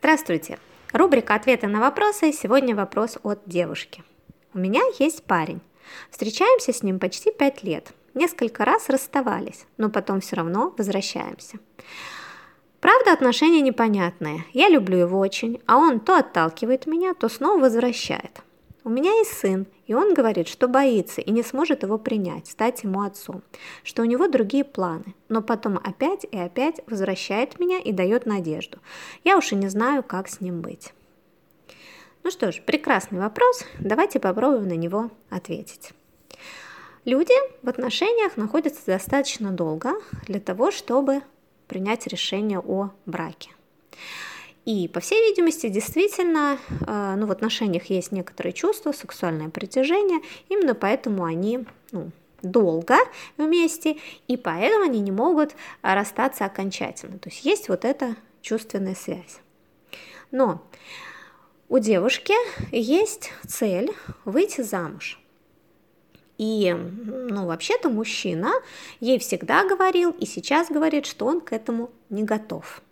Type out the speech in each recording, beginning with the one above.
Здравствуйте! Рубрика «Ответы на вопросы». Сегодня вопрос от девушки. У меня есть парень. Встречаемся с ним почти пять лет. Несколько раз расставались, но потом все равно возвращаемся. Правда, отношения непонятные. Я люблю его очень, а он то отталкивает меня, то снова возвращает. У меня есть сын, и он говорит, что боится и не сможет его принять, стать ему отцом, что у него другие планы, но потом опять и опять возвращает меня и дает надежду. Я уж и не знаю, как с ним быть. Ну что ж, прекрасный вопрос, давайте попробуем на него ответить. Люди в отношениях находятся достаточно долго для того, чтобы принять решение о браке. И, по всей видимости, действительно, э, ну, в отношениях есть некоторые чувства, сексуальное притяжение, именно поэтому они ну, долго вместе, и поэтому они не могут расстаться окончательно. То есть есть вот эта чувственная связь. Но у девушки есть цель выйти замуж. И, ну, вообще-то мужчина ей всегда говорил и сейчас говорит, что он к этому не готов.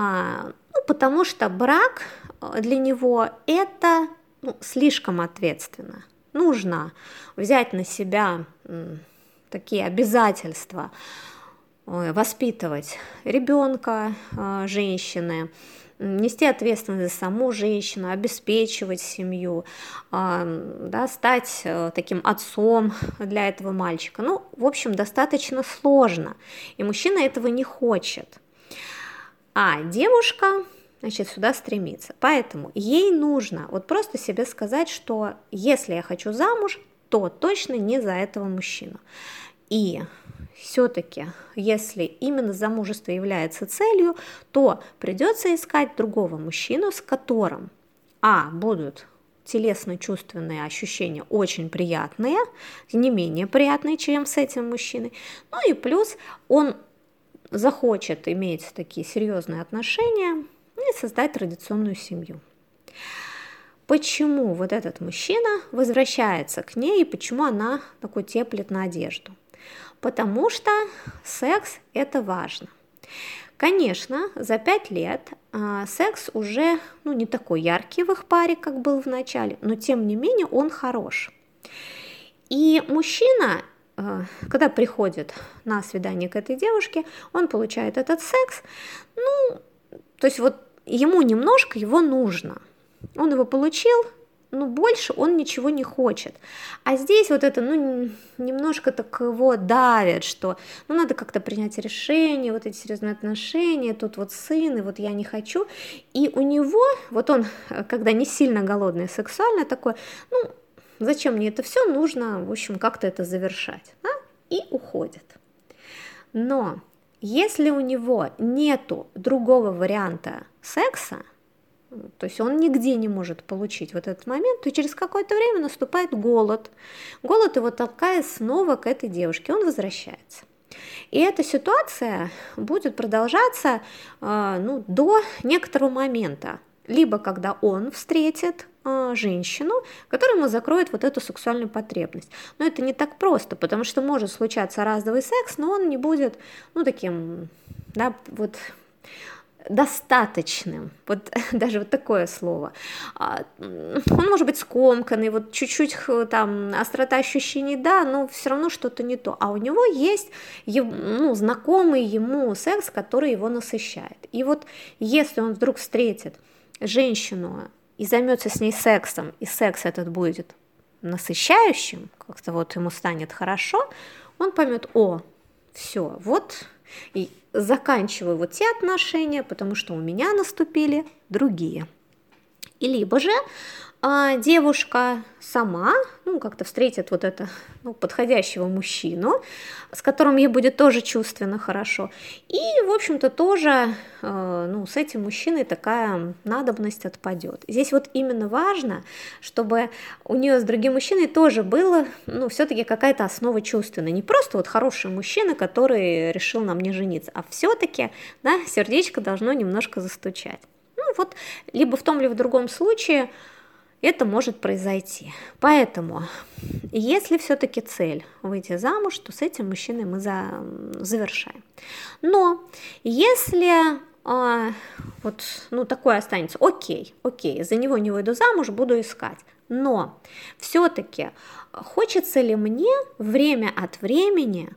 А, ну, потому что брак э, для него это ну, слишком ответственно. Нужно взять на себя такие обязательства, воспитывать ребенка, э, женщины, нести ответственность за саму женщину, обеспечивать семью, да, стать э, таким отцом для этого мальчика. Ну, в общем, достаточно сложно, и мужчина этого не хочет а девушка значит, сюда стремится. Поэтому ей нужно вот просто себе сказать, что если я хочу замуж, то точно не за этого мужчину. И все-таки, если именно замужество является целью, то придется искать другого мужчину, с которым, а, будут телесно-чувственные ощущения очень приятные, не менее приятные, чем с этим мужчиной. Ну и плюс он захочет иметь такие серьезные отношения и создать традиционную семью. Почему вот этот мужчина возвращается к ней и почему она такой теплит надежду? Потому что секс – это важно. Конечно, за пять лет а, секс уже ну, не такой яркий в их паре, как был в начале, но тем не менее он хорош. И мужчина Э, когда приходит на свидание к этой девушке, он получает этот секс, ну, то есть вот ему немножко его нужно. Он его получил, но больше он ничего не хочет. А здесь вот это, ну, немножко так его давит, что, ну, надо как-то принять решение, вот эти серьезные отношения, тут вот сын, и вот я не хочу. И у него, вот он, когда не сильно голодный, сексуально такой, ну, Зачем мне это все? Нужно, в общем, как-то это завершать. Да? И уходит. Но если у него нету другого варианта секса, то есть он нигде не может получить вот этот момент, то через какое-то время наступает голод. Голод его толкает снова к этой девушке, он возвращается. И эта ситуация будет продолжаться э, ну, до некоторого момента, либо когда он встретит женщину, которая ему закроет вот эту сексуальную потребность. Но это не так просто, потому что может случаться разовый секс, но он не будет, ну, таким, да, вот достаточным, вот даже вот такое слово. А, он может быть скомканный, вот чуть-чуть там острота ощущений, да, но все равно что-то не то. А у него есть ну, знакомый ему секс, который его насыщает. И вот если он вдруг встретит женщину и займется с ней сексом, и секс этот будет насыщающим, как-то вот ему станет хорошо, он поймет, о, все, вот и заканчиваю вот те отношения, потому что у меня наступили другие. И либо же а девушка сама, ну, как-то встретит вот это, ну, подходящего мужчину, с которым ей будет тоже чувственно хорошо. И, в общем-то, тоже, э, ну, с этим мужчиной такая надобность отпадет. Здесь вот именно важно, чтобы у нее с другим мужчиной тоже было, ну, все-таки какая-то основа чувственная. Не просто вот хороший мужчина, который решил на мне жениться, а все-таки, да, сердечко должно немножко застучать. Ну, вот, либо в том, либо в другом случае – это может произойти. Поэтому, если все-таки цель выйти замуж, то с этим мужчиной мы за, завершаем. Но если а, вот, ну, такое останется. Окей, окей, за него не выйду замуж, буду искать. Но все-таки хочется ли мне время от времени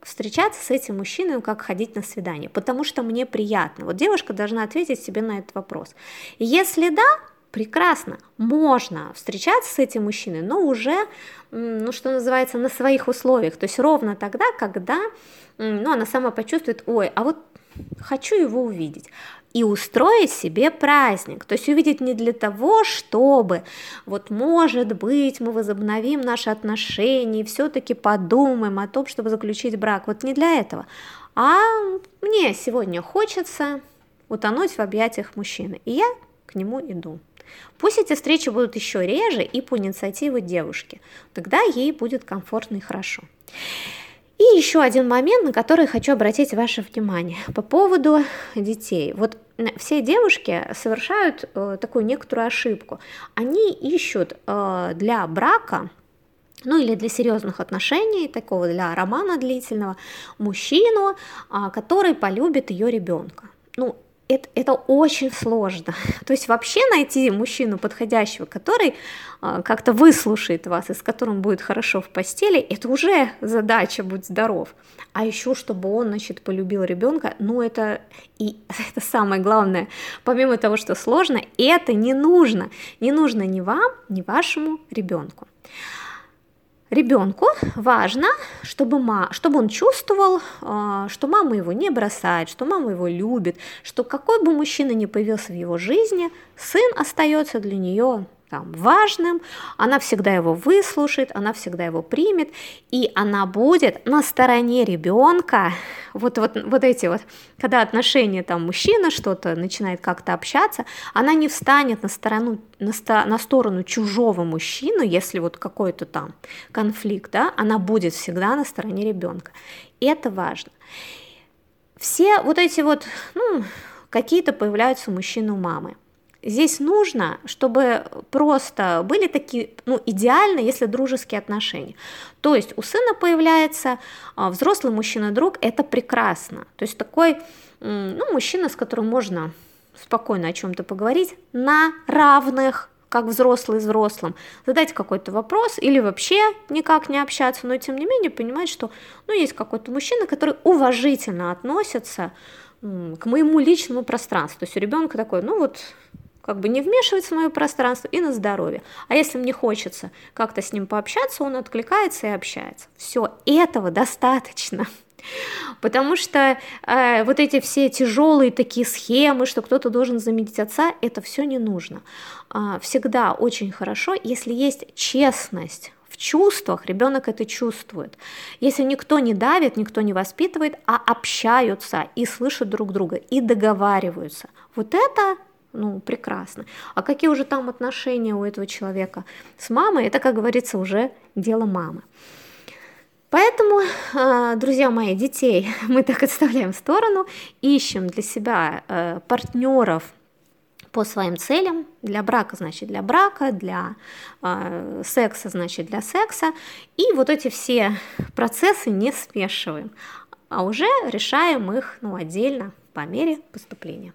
встречаться с этим мужчиной, как ходить на свидание, потому что мне приятно. Вот девушка должна ответить себе на этот вопрос. Если да, прекрасно, можно встречаться с этим мужчиной, но уже, ну, что называется, на своих условиях, то есть ровно тогда, когда, ну, она сама почувствует, ой, а вот хочу его увидеть и устроить себе праздник. То есть увидеть не для того, чтобы вот может быть мы возобновим наши отношения, все-таки подумаем о том, чтобы заключить брак. Вот не для этого. А мне сегодня хочется утонуть в объятиях мужчины, и я к нему иду. Пусть эти встречи будут еще реже и по инициативе девушки, тогда ей будет комфортно и хорошо. И еще один момент, на который хочу обратить ваше внимание по поводу детей. Вот все девушки совершают э, такую некоторую ошибку. Они ищут э, для брака ну или для серьезных отношений, такого для романа длительного, мужчину, э, который полюбит ее ребенка. Ну, это, это очень сложно. То есть вообще найти мужчину подходящего, который э, как-то выслушает вас и с которым будет хорошо в постели, это уже задача, будь здоров. А еще, чтобы он, значит, полюбил ребенка, ну это и это самое главное, помимо того, что сложно, это не нужно. Не нужно ни вам, ни вашему ребенку. Ребенку важно, чтобы, ма, чтобы он чувствовал, а, что мама его не бросает, что мама его любит, что какой бы мужчина ни появился в его жизни, сын остается для нее там, важным, она всегда его выслушает, она всегда его примет, и она будет на стороне ребенка. Вот, вот, вот эти вот, когда отношения там мужчина что-то начинает как-то общаться, она не встанет на сторону, на, ста, на сторону чужого мужчины, если вот какой-то там конфликт, да, она будет всегда на стороне ребенка. Это важно. Все вот эти вот, ну, какие-то появляются мужчины у мамы – Здесь нужно, чтобы просто были такие, ну, идеально, если дружеские отношения. То есть у сына появляется а, взрослый мужчина-друг, это прекрасно. То есть такой, ну, мужчина, с которым можно спокойно о чем-то поговорить на равных, как взрослый с взрослым, задать какой-то вопрос или вообще никак не общаться, но тем не менее понимать, что ну, есть какой-то мужчина, который уважительно относится к моему личному пространству. То есть у ребенка такой, ну вот как бы не вмешивается в мое пространство и на здоровье. А если мне хочется как-то с ним пообщаться, он откликается и общается. Все, этого достаточно. Потому что э, вот эти все тяжелые такие схемы, что кто-то должен заменить отца, это все не нужно. Э, всегда очень хорошо, если есть честность в чувствах, ребенок это чувствует. Если никто не давит, никто не воспитывает, а общаются и слышат друг друга, и договариваются. Вот это ну, прекрасно. А какие уже там отношения у этого человека с мамой, это, как говорится, уже дело мамы. Поэтому, а, друзья мои, детей мы так отставляем в сторону, ищем для себя э, партнеров по своим целям. Для брака, значит, для брака, для э, секса, значит, для секса. И вот эти все процессы не смешиваем, а уже решаем их ну, отдельно по мере поступления.